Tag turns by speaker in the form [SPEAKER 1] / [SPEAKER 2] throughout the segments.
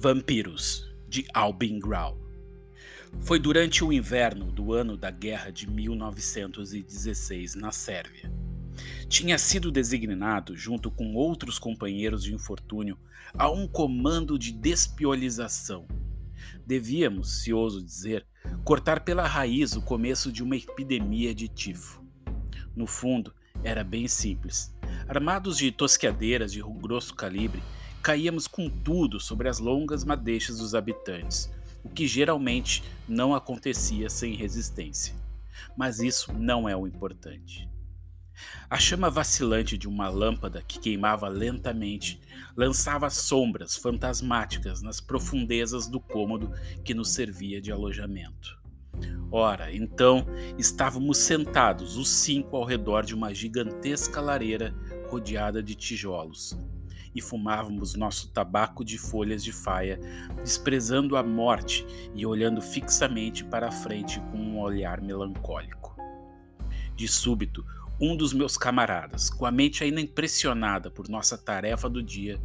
[SPEAKER 1] Vampiros, de Albin Grau. Foi durante o inverno do ano da guerra de 1916 na Sérvia. Tinha sido designado, junto com outros companheiros de infortúnio, a um comando de despiolização. Devíamos, se ouso dizer, cortar pela raiz o começo de uma epidemia de tifo. No fundo, era bem simples. Armados de tosqueadeiras de grosso calibre, caíamos com tudo sobre as longas madeixas dos habitantes, o que geralmente não acontecia sem resistência. Mas isso não é o importante. A chama vacilante de uma lâmpada que queimava lentamente lançava sombras fantasmáticas nas profundezas do cômodo que nos servia de alojamento. Ora, então estávamos sentados, os cinco ao redor de uma gigantesca lareira rodeada de tijolos, e fumávamos nosso tabaco de folhas de faia, desprezando a morte e olhando fixamente para a frente com um olhar melancólico. De súbito, um dos meus camaradas, com a mente ainda impressionada por nossa tarefa do dia,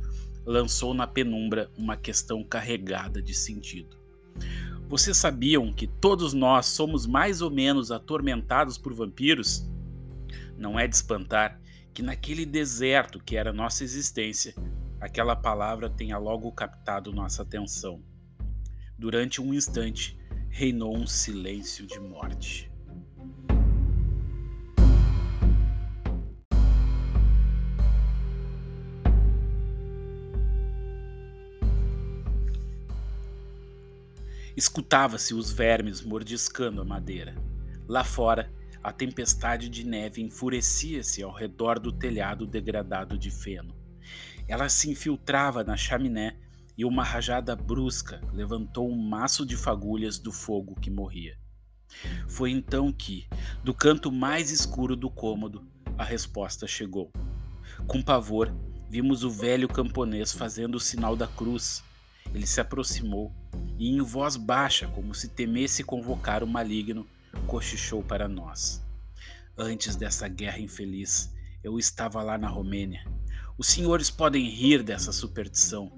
[SPEAKER 1] lançou na penumbra uma questão carregada de sentido. Vocês sabiam que todos nós somos mais ou menos atormentados por vampiros? Não é de espantar que naquele deserto que era nossa existência, aquela palavra tenha logo captado nossa atenção. Durante um instante, reinou um silêncio de morte. Escutava-se os vermes mordiscando a madeira. Lá fora, a tempestade de neve enfurecia-se ao redor do telhado degradado de feno. Ela se infiltrava na chaminé e uma rajada brusca levantou um maço de fagulhas do fogo que morria. Foi então que, do canto mais escuro do cômodo, a resposta chegou. Com pavor, vimos o velho camponês fazendo o sinal da cruz. Ele se aproximou e, em voz baixa, como se temesse convocar o maligno, cochichou para nós. Antes dessa guerra infeliz, eu estava lá na Romênia. Os senhores podem rir dessa superstição,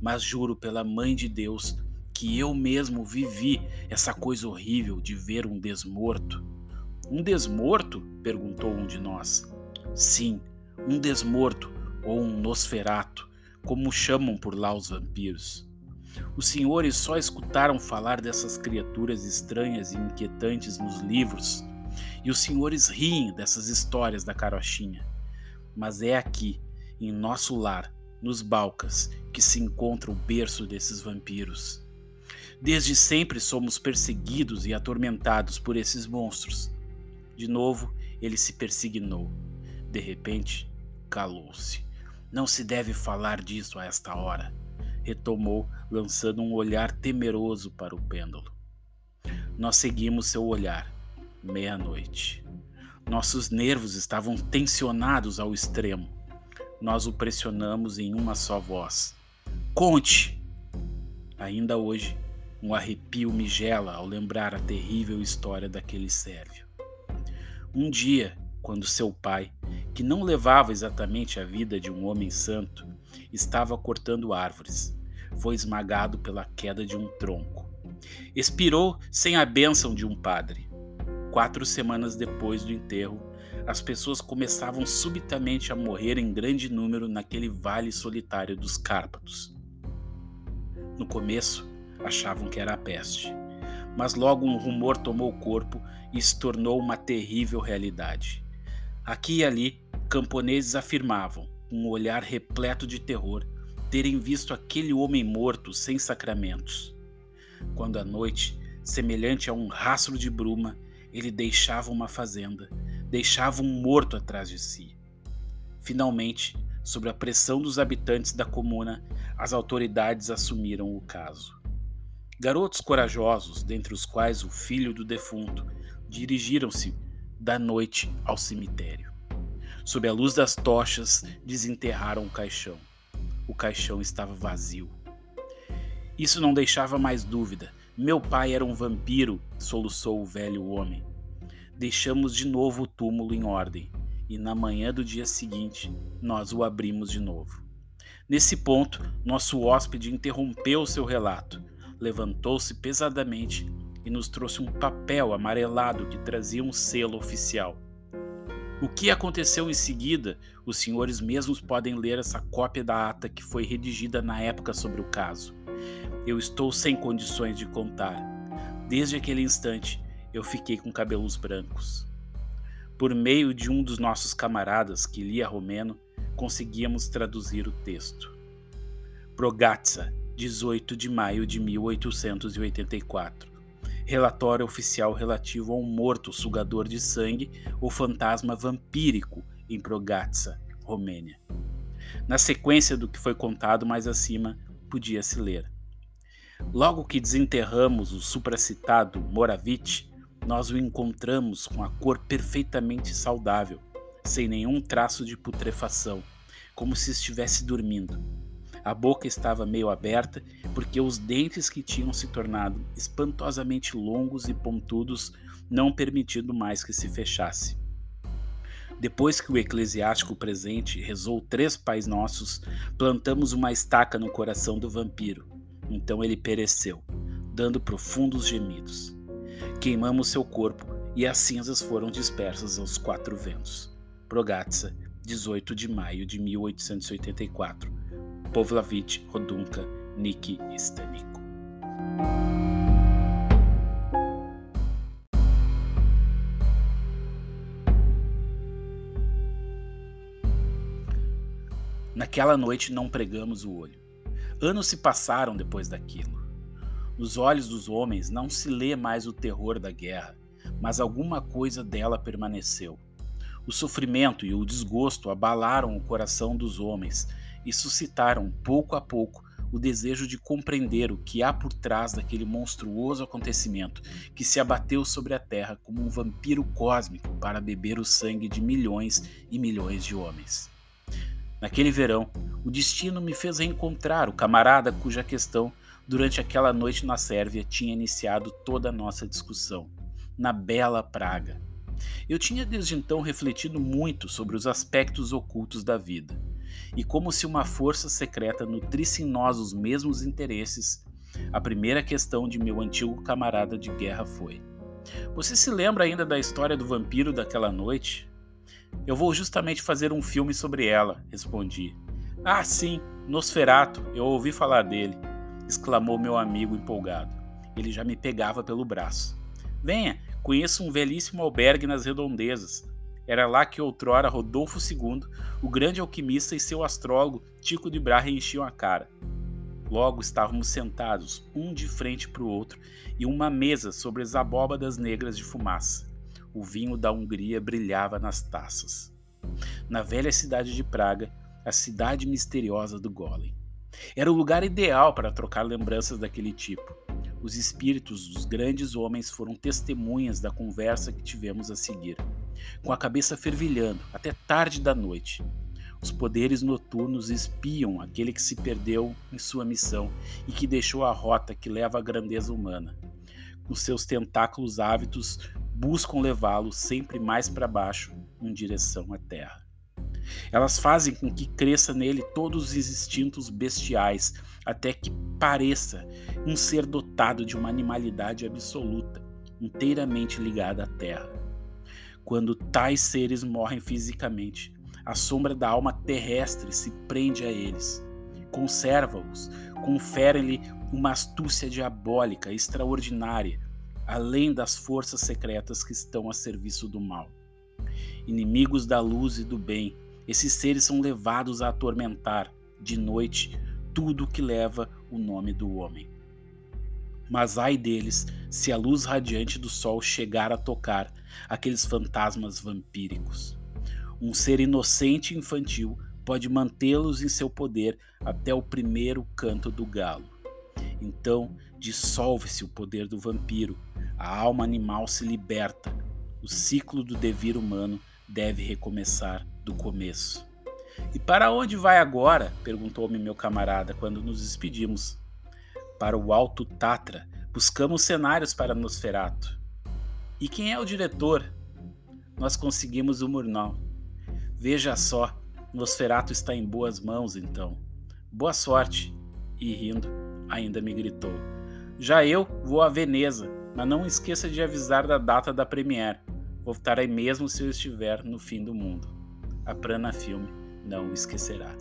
[SPEAKER 1] mas juro pela Mãe de Deus que eu mesmo vivi essa coisa horrível de ver um desmorto. Um desmorto? perguntou um de nós. Sim, um desmorto ou um nosferato, como chamam por lá os vampiros. Os senhores só escutaram falar dessas criaturas estranhas e inquietantes nos livros, e os senhores riem dessas histórias da carochinha. Mas é aqui, em nosso lar, nos Balcas, que se encontra o berço desses vampiros. Desde sempre somos perseguidos e atormentados por esses monstros. De novo, ele se persignou. De repente, calou-se. Não se deve falar disso a esta hora retomou, lançando um olhar temeroso para o pêndulo. Nós seguimos seu olhar. Meia-noite. Nossos nervos estavam tensionados ao extremo. Nós o pressionamos em uma só voz. Conte! Ainda hoje, um arrepio me gela ao lembrar a terrível história daquele sérvio. Um dia, quando seu pai, que não levava exatamente a vida de um homem santo, estava cortando árvores, foi esmagado pela queda de um tronco. Expirou sem a bênção de um padre. Quatro semanas depois do enterro, as pessoas começavam subitamente a morrer em grande número naquele vale solitário dos Cárpatos. No começo, achavam que era a peste, mas logo um rumor tomou o corpo e se tornou uma terrível realidade. Aqui e ali, camponeses afirmavam, com um olhar repleto de terror, terem visto aquele homem morto sem sacramentos. Quando à noite, semelhante a um rastro de bruma, ele deixava uma fazenda, deixava um morto atrás de si. Finalmente, sob a pressão dos habitantes da comuna, as autoridades assumiram o caso. Garotos corajosos, dentre os quais o filho do defunto, dirigiram-se da noite ao cemitério. Sob a luz das tochas, desenterraram o caixão o caixão estava vazio. Isso não deixava mais dúvida. Meu pai era um vampiro, soluçou o velho homem. Deixamos de novo o túmulo em ordem, e na manhã do dia seguinte nós o abrimos de novo. Nesse ponto, nosso hóspede interrompeu seu relato, levantou-se pesadamente e nos trouxe um papel amarelado que trazia um selo oficial. O que aconteceu em seguida, os senhores mesmos podem ler essa cópia da ata que foi redigida na época sobre o caso. Eu estou sem condições de contar. Desde aquele instante, eu fiquei com cabelos brancos. Por meio de um dos nossos camaradas que lia romeno, conseguíamos traduzir o texto. Progatza, 18 de maio de 1884. Relatório oficial relativo a um morto sugador de sangue ou fantasma vampírico em Progatza, Romênia. Na sequência do que foi contado mais acima, podia-se ler. Logo que desenterramos o supracitado Moravit, nós o encontramos com a cor perfeitamente saudável, sem nenhum traço de putrefação, como se estivesse dormindo. A boca estava meio aberta porque os dentes que tinham se tornado espantosamente longos e pontudos não permitindo mais que se fechasse. Depois que o eclesiástico presente rezou três pais nossos, plantamos uma estaca no coração do vampiro. Então ele pereceu, dando profundos gemidos. Queimamos seu corpo e as cinzas foram dispersas aos quatro ventos. Progatsa, 18 de maio de 1884. Povlavich Rodunka Niki Stanico. Naquela noite não pregamos o olho. Anos se passaram depois daquilo. Nos olhos dos homens não se lê mais o terror da guerra, mas alguma coisa dela permaneceu. O sofrimento e o desgosto abalaram o coração dos homens e suscitaram, pouco a pouco, o desejo de compreender o que há por trás daquele monstruoso acontecimento que se abateu sobre a Terra como um vampiro cósmico para beber o sangue de milhões e milhões de homens. Naquele verão, o destino me fez reencontrar o camarada cuja questão durante aquela noite na Sérvia tinha iniciado toda a nossa discussão, na bela Praga. Eu tinha desde então refletido muito sobre os aspectos ocultos da vida, e como se uma força secreta nutrisse em nós os mesmos interesses, a primeira questão de meu antigo camarada de guerra foi: Você se lembra ainda da história do vampiro daquela noite? Eu vou justamente fazer um filme sobre ela, respondi. Ah, sim, Nosferato, eu ouvi falar dele exclamou meu amigo empolgado. Ele já me pegava pelo braço. Venha, conheça um velhíssimo albergue nas redondezas. Era lá que outrora Rodolfo II, o grande alquimista e seu astrólogo Tico de Brahe enchiam a cara. Logo estávamos sentados, um de frente para o outro, em uma mesa sobre as abóbadas negras de fumaça. O vinho da Hungria brilhava nas taças. Na velha cidade de Praga, a cidade misteriosa do Golem. Era o lugar ideal para trocar lembranças daquele tipo. Os espíritos dos grandes homens foram testemunhas da conversa que tivemos a seguir, com a cabeça fervilhando até tarde da noite. Os poderes noturnos espiam aquele que se perdeu em sua missão e que deixou a rota que leva à grandeza humana. Com seus tentáculos ávidos, buscam levá-lo sempre mais para baixo, em direção à terra. Elas fazem com que cresça nele todos os instintos bestiais, até que pareça um ser dotado de uma animalidade absoluta, inteiramente ligada à terra. Quando tais seres morrem fisicamente, a sombra da alma terrestre se prende a eles, conserva-os, confere-lhe uma astúcia diabólica extraordinária, além das forças secretas que estão a serviço do mal. Inimigos da luz e do bem, esses seres são levados a atormentar, de noite, tudo que leva o nome do homem. Mas ai deles se a luz radiante do sol chegar a tocar aqueles fantasmas vampíricos. Um ser inocente e infantil pode mantê-los em seu poder até o primeiro canto do galo. Então dissolve-se o poder do vampiro, a alma animal se liberta, o ciclo do devir humano deve recomeçar do começo. E para onde vai agora? perguntou-me meu camarada quando nos despedimos. Para o Alto Tatra. Buscamos cenários para Nosferato. E quem é o diretor? Nós conseguimos o Murnau. Veja só, Nosferato está em boas mãos então. Boa sorte! E rindo, ainda me gritou. Já eu vou a Veneza, mas não esqueça de avisar da data da premiere. Voltarei mesmo se eu estiver no fim do mundo. A Prana Filme não esquecerá.